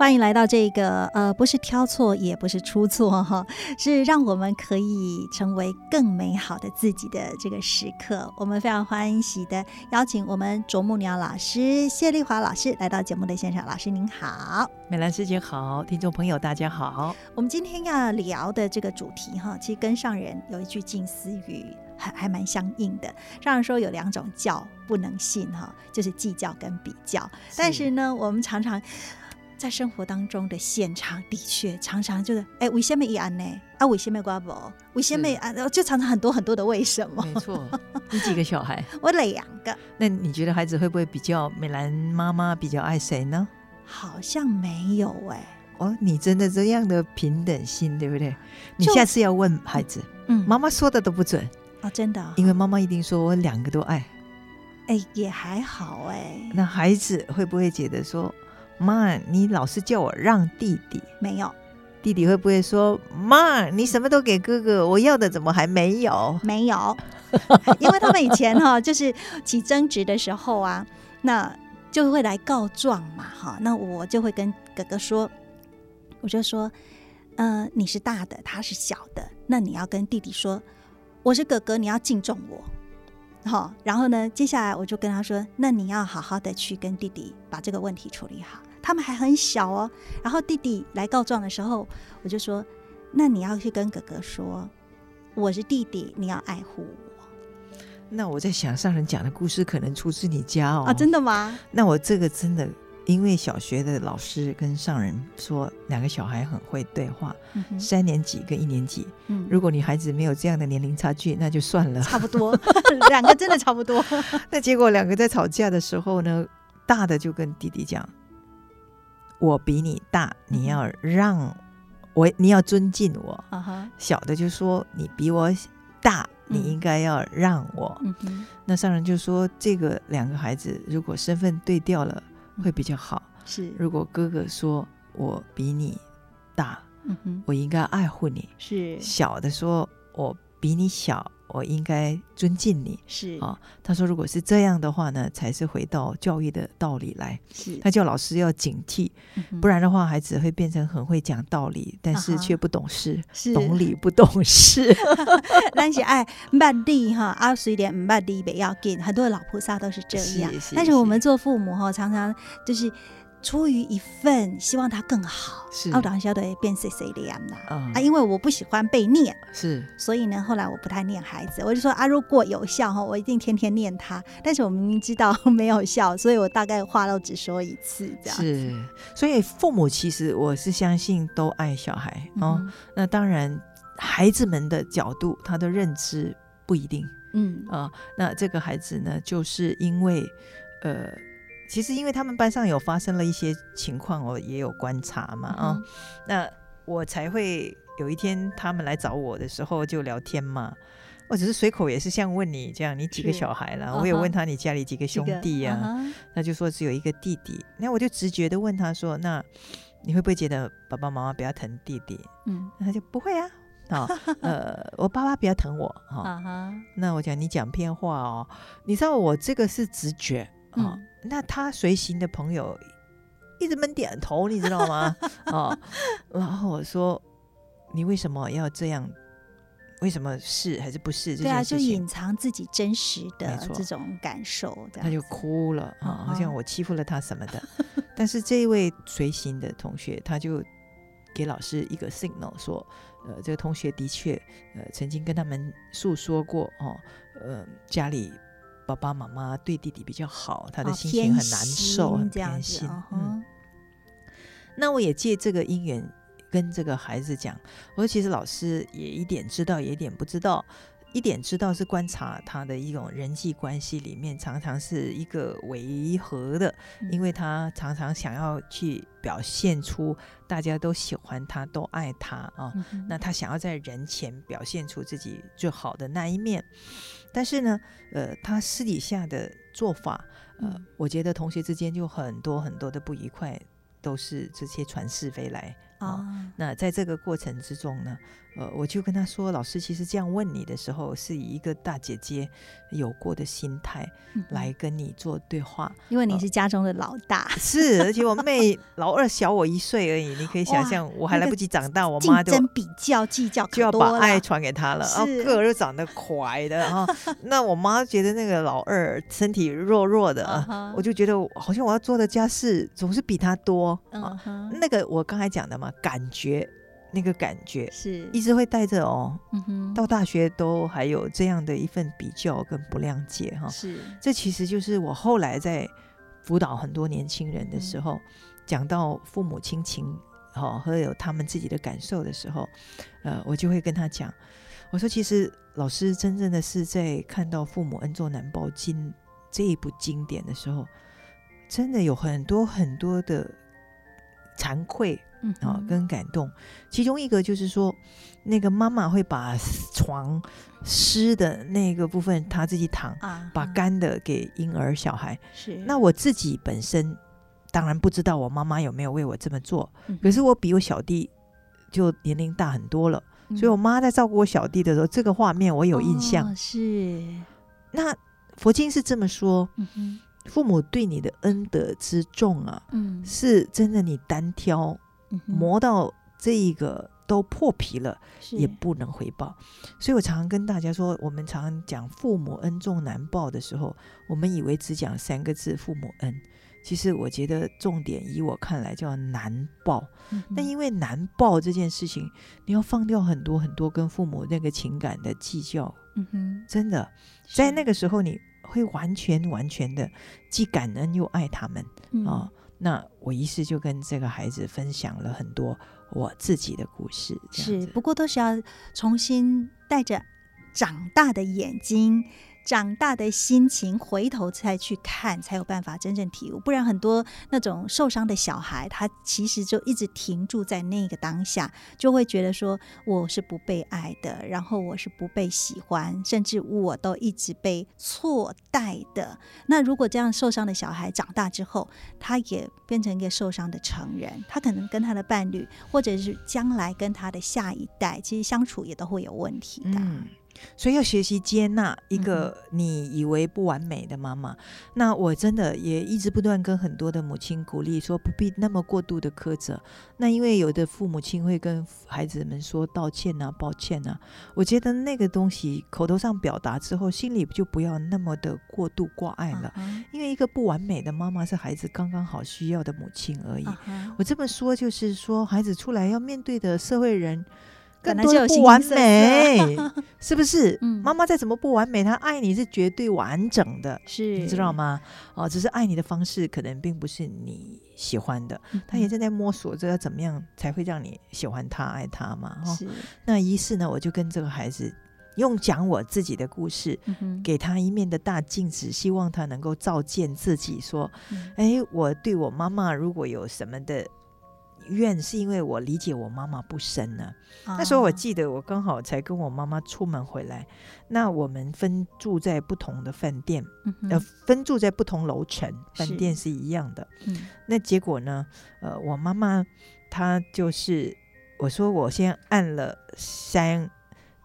欢迎来到这个呃，不是挑错，也不是出错哈，是让我们可以成为更美好的自己的这个时刻。我们非常欢喜的邀请我们啄木鸟老师谢丽华老师来到节目的现场。老师您好，美兰师姐好，听众朋友大家好。我们今天要聊的这个主题哈，其实跟上人有一句近思语还还蛮相应的。上人说有两种教不能信哈，就是计较跟比较。但是呢，我们常常。在生活当中的现场，的确常常就是，哎，为什么一安呢？啊，为什么瓜不？为什么啊？就常常很多很多的为什么？没错，你几个小孩？我两个。那你觉得孩子会不会比较美兰妈妈比较爱谁呢？好像没有哎。哦，你真的这样的平等心，对不对？你下次要问孩子，嗯，妈妈说的都不准啊，真的。因为妈妈一定说我两个都爱。哎，也还好哎。那孩子会不会觉得说？妈，你老是叫我让弟弟，没有弟弟会不会说妈，你什么都给哥哥，我要的怎么还没有？没有，因为他们以前哈就是起争执的时候啊，那就会来告状嘛哈，那我就会跟哥哥说，我就说，嗯，你是大的，他是小的，那你要跟弟弟说，我是哥哥，你要敬重我。好，然后呢，接下来我就跟他说，那你要好好的去跟弟弟把这个问题处理好。他们还很小哦，然后弟弟来告状的时候，我就说：“那你要去跟哥哥说，我是弟弟，你要爱护我。”那我在想，上人讲的故事可能出自你家哦？啊，真的吗？那我这个真的，因为小学的老师跟上人说，两个小孩很会对话，三年级跟一年级，嗯，如果你孩子没有这样的年龄差距，那就算了，差不多，两个真的差不多。那结果两个在吵架的时候呢，大的就跟弟弟讲。我比你大，你要让我，你要尊敬我。小的就说你比我大，你应该要让我。那上人就说，这个两个孩子如果身份对调了，会比较好。是，如果哥哥说我比你大，我应该爱护你。是，小的说我比你小。我应该尊敬你，是啊。他说，如果是这样的话呢，才是回到教育的道理来。是，他叫老师要警惕，不然的话，孩子会变成很会讲道理，但是却不懂事，懂理不懂事。但是爱慢地哈，啊，随点慢地不要紧，很多老菩萨都是这样。但是我们做父母哈，常常就是。出于一份希望他更好，是奥当晓得变谁谁的样啦啊！因为我不喜欢被念，是，所以呢，后来我不太念孩子，我就说啊，如果有效哈，我一定天天念他。但是我明明知道没有效，所以我大概话都只说一次这样。是，所以父母其实我是相信都爱小孩哦。那当然，孩子们的角度，他的认知不一定，嗯啊。那这个孩子呢，就是因为呃。其实，因为他们班上有发生了一些情况，我也有观察嘛啊，那我才会有一天他们来找我的时候就聊天嘛。我只是随口也是像问你这样，你几个小孩了？我也问他你家里几个兄弟呀？他就说只有一个弟弟。那我就直觉的问他说：“那你会不会觉得爸爸妈妈比较疼弟弟？”嗯，他就不会啊。啊，呃，我爸爸比较疼我哈。那我讲你讲骗话哦，你知道我这个是直觉啊。那他随行的朋友一直闷点头，你知道吗？哦，然后我说：“你为什么要这样？为什么是还是不是？”对啊，就隐藏自己真实的这种感受。他就哭了啊，好像我欺负了他什么的。但是这一位随行的同学，他就给老师一个 signal 说：“呃，这个同学的确呃曾经跟他们诉说过哦，呃，家里。”爸爸妈妈对弟弟比较好，他的心情很难受，很偏心。嗯，那我也借这个因缘跟这个孩子讲，我说其实老师也一点知道，也一点不知道。一点知道是观察他的一种人际关系里面，常常是一个违和的，因为他常常想要去表现出大家都喜欢他，都爱他啊。那他想要在人前表现出自己最好的那一面，但是呢，呃，他私底下的做法，呃，我觉得同学之间就很多很多的不愉快，都是这些传是非来啊。那在这个过程之中呢？呃，我就跟他说，老师其实这样问你的时候，是以一个大姐姐有过的心态来跟你做对话，因为你是家中的老大，是，而且我妹老二小我一岁而已，你可以想象，我还来不及长大，我妈就比较计较，就要把爱传给他了，然后个儿又长得快的啊，那我妈觉得那个老二身体弱弱的啊，我就觉得好像我要做的家事总是比他多啊，那个我刚才讲的嘛，感觉。那个感觉是一直会带着哦，到大学都还有这样的一份比较跟不谅解哈。是，这其实就是我后来在辅导很多年轻人的时候，讲到父母亲情哦和有他们自己的感受的时候，呃，我就会跟他讲，我说其实老师真正的是在看到《父母恩重难报经》这一部经典的时候，真的有很多很多的惭愧。嗯，啊，跟感动，其中一个就是说，那个妈妈会把床湿的那个部分她自己躺，把干的给婴儿小孩。是，那我自己本身当然不知道我妈妈有没有为我这么做，可是我比我小弟就年龄大很多了，所以我妈在照顾我小弟的时候，这个画面我有印象。是，那佛经是这么说。父母对你的恩德之重啊，嗯，是真的，你单挑。磨到这一个都破皮了，也不能回报。所以我常常跟大家说，我们常常讲父母恩重难报的时候，我们以为只讲三个字“父母恩”，其实我觉得重点以我看来叫难报。那因为难报这件事情，你要放掉很多很多跟父母那个情感的计较。嗯哼，真的，在那个时候你会完全完全的既感恩又爱他们啊。那我于是就跟这个孩子分享了很多我自己的故事，是不过都是要重新带着长大的眼睛。长大的心情，回头再去看，才有办法真正体悟。不然，很多那种受伤的小孩，他其实就一直停住在那个当下，就会觉得说我是不被爱的，然后我是不被喜欢，甚至我都一直被错待的。那如果这样受伤的小孩长大之后，他也变成一个受伤的成人，他可能跟他的伴侣，或者是将来跟他的下一代，其实相处也都会有问题的。所以要学习接纳一个你以为不完美的妈妈。那我真的也一直不断跟很多的母亲鼓励说，不必那么过度的苛责。那因为有的父母亲会跟孩子们说道歉啊、抱歉啊，我觉得那个东西口头上表达之后，心里就不要那么的过度挂碍了。因为一个不完美的妈妈是孩子刚刚好需要的母亲而已。我这么说就是说，孩子出来要面对的社会人。更多不完美，是不是？妈妈再怎么不完美，她爱你是绝对完整的，是，你知道吗？哦，只是爱你的方式可能并不是你喜欢的，他也正在摸索着要怎么样才会让你喜欢他、爱他嘛。哈，那于是呢，我就跟这个孩子用讲我自己的故事，给他一面的大镜子，希望他能够照见自己，说：“哎，我对我妈妈如果有什么的。”怨是因为我理解我妈妈不深呢。那时候我记得我刚好才跟我妈妈出门回来，那我们分住在不同的饭店，呃，分住在不同楼层，饭店是一样的。那结果呢？呃，我妈妈她就是我说我先按了三。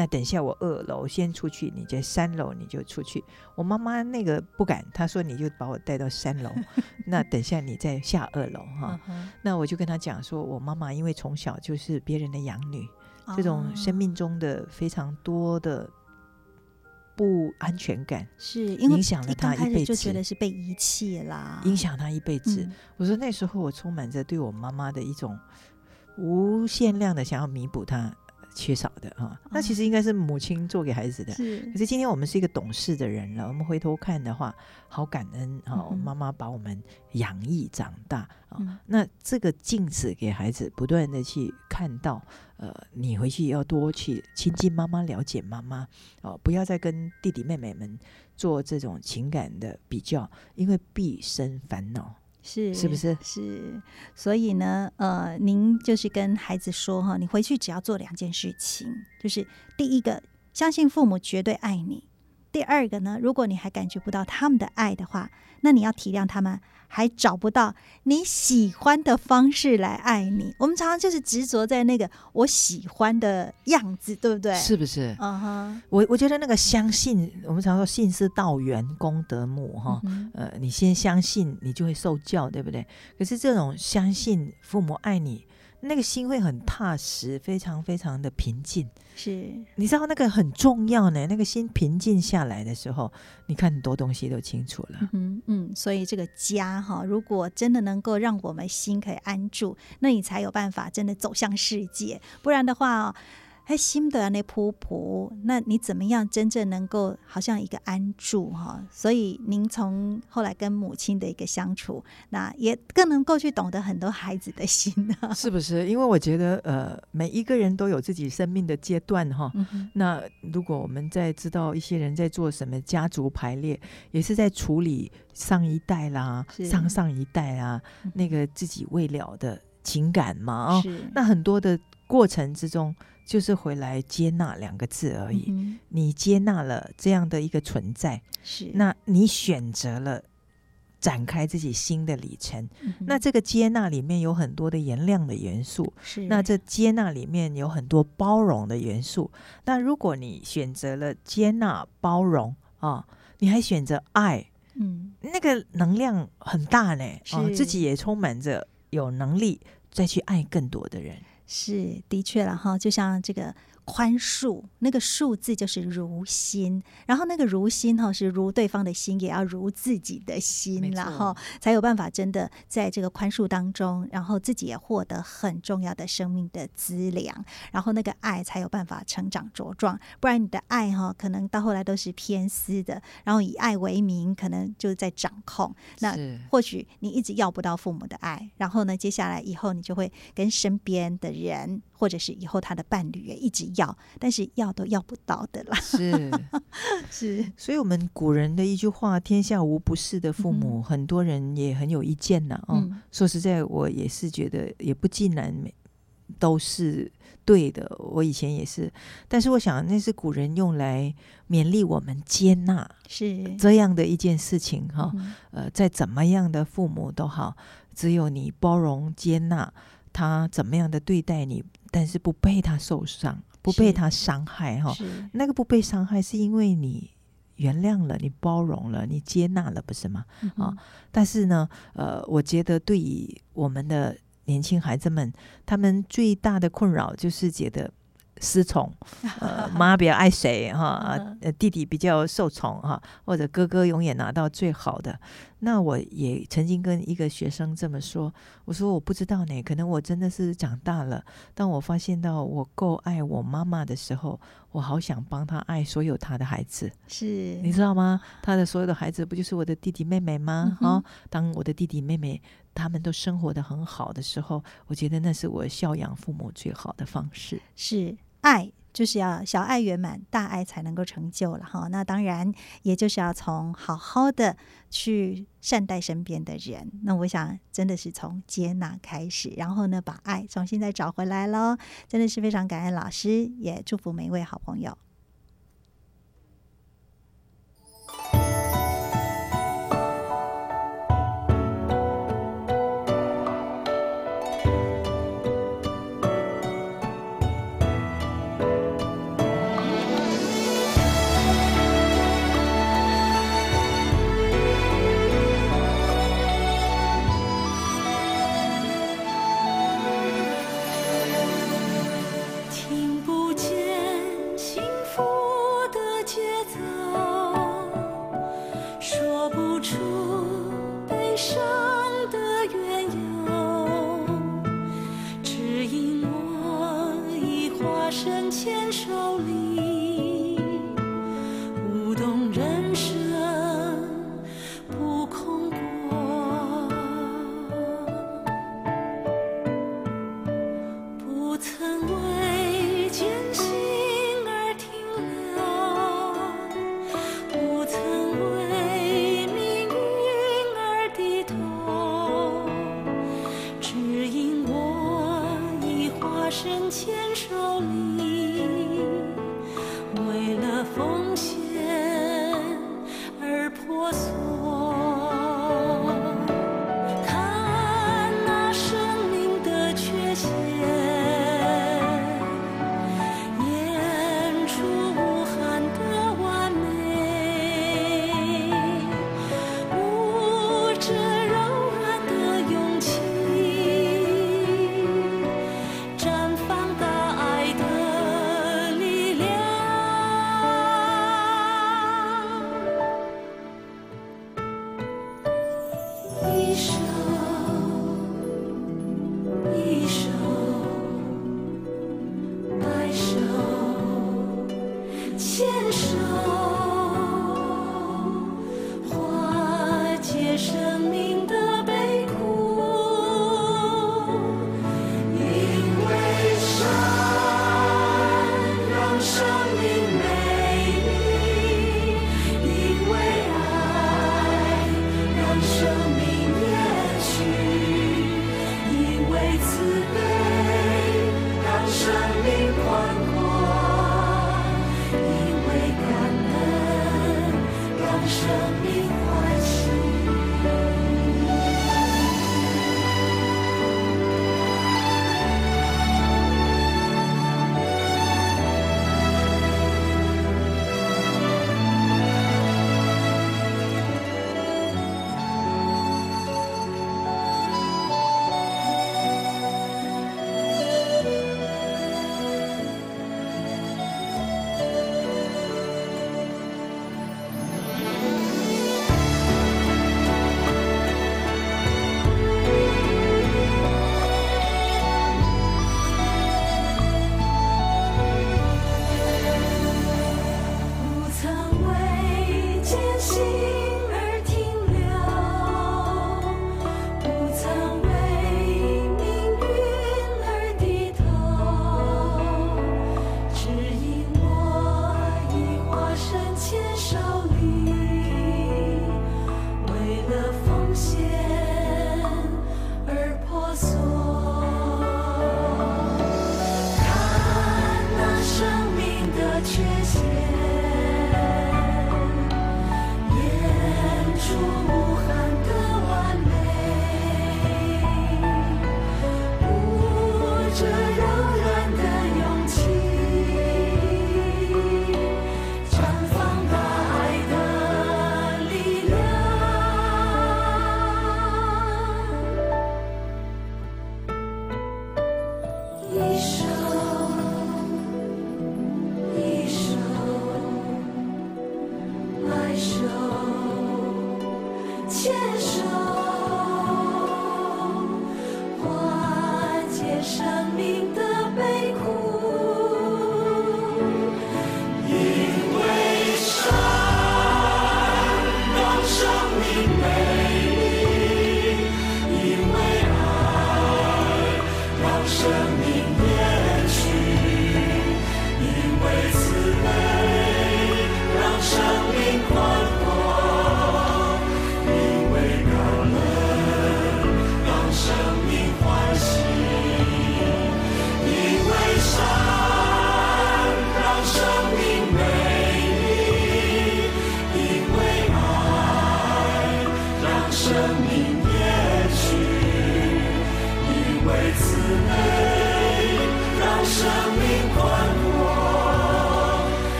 那等下我二楼先出去，你在三楼你就出去。我妈妈那个不敢，她说你就把我带到三楼。那等下你再下二楼哈。那我就跟她讲说，我妈妈因为从小就是别人的养女，这种生命中的非常多的不安全感，是影响了她一辈子，就觉得是被遗弃啦，影响她一辈子。我说那时候我充满着对我妈妈的一种无限量的想要弥补她。缺少的啊。那其实应该是母亲做给孩子的。是。可是今天我们是一个懂事的人了，我们回头看的话，好感恩啊！妈妈把我们养育长大啊。那这个镜子给孩子不断的去看到，呃，你回去要多去亲近妈妈，了解妈妈哦，不要再跟弟弟妹妹们做这种情感的比较，因为毕生烦恼。是是不是？是，所以呢，呃，您就是跟孩子说哈，你回去只要做两件事情，就是第一个，相信父母绝对爱你；第二个呢，如果你还感觉不到他们的爱的话，那你要体谅他们。还找不到你喜欢的方式来爱你，我们常常就是执着在那个我喜欢的样子，对不对？是不是？嗯哼，我我觉得那个相信，我们常说信是道源，功德母哈。呃，你先相信，你就会受教，对不对？可是这种相信父母爱你。那个心会很踏实，非常非常的平静。是，你知道那个很重要呢。那个心平静下来的时候，你看很多东西都清楚了。嗯嗯，所以这个家哈，如果真的能够让我们心可以安住，那你才有办法真的走向世界。不然的话。还心的那仆仆，那你怎么样真正能够好像一个安住哈？所以您从后来跟母亲的一个相处，那也更能够去懂得很多孩子的心呢？是不是？因为我觉得呃，每一个人都有自己生命的阶段哈。那如果我们在知道一些人在做什么家族排列，也是在处理上一代啦、上上一代啊那个自己未了的情感嘛啊。那很多的过程之中。就是回来接纳两个字而已。你接纳了这样的一个存在，是那你选择了展开自己新的里程。那这个接纳里面有很多的原谅的元素，是那这接纳里面有很多包容的元素。那如果你选择了接纳包容啊，你还选择爱，嗯，那个能量很大呢。啊，自己也充满着有能力再去爱更多的人。是，的确了哈，就像这个。宽恕那个数字就是如心，然后那个如心哈是如对方的心，也要如自己的心，然后才有办法真的在这个宽恕当中，然后自己也获得很重要的生命的资粮，然后那个爱才有办法成长茁壮。不然你的爱哈可能到后来都是偏私的，然后以爱为名，可能就是在掌控。那或许你一直要不到父母的爱，然后呢，接下来以后你就会跟身边的人。或者是以后他的伴侣也一直要，但是要都要不到的啦。是 是，所以我们古人的一句话：“天下无不是的父母。”很多人也很有意见呐。哦，说实在，我也是觉得也不尽然都是对的。我以前也是，但是我想那是古人用来勉励我们接纳，是这样的一件事情哈。呃，在怎么样的父母都好，只有你包容接纳他怎么样的对待你。但是不被他受伤，不被他伤害，哈，那个不被伤害是因为你原谅了，你包容了，你接纳了，不是吗？啊，但是呢，呃，我觉得对于我们的年轻孩子们，他们最大的困扰就是觉得。失宠，呃，妈比较爱谁哈？呃，弟弟比较受宠哈，或者哥哥永远拿到最好的。那我也曾经跟一个学生这么说，我说我不知道呢，可能我真的是长大了。当我发现到我够爱我妈妈的时候，我好想帮他爱所有他的孩子。是，你知道吗？他的所有的孩子不就是我的弟弟妹妹吗？啊，当我的弟弟妹妹他们都生活的很好的时候，我觉得那是我孝养父母最好的方式。是。爱就是要小爱圆满，大爱才能够成就了哈。那当然，也就是要从好好的去善待身边的人。那我想，真的是从接纳开始，然后呢，把爱重新再找回来喽。真的是非常感恩老师，也祝福每一位好朋友。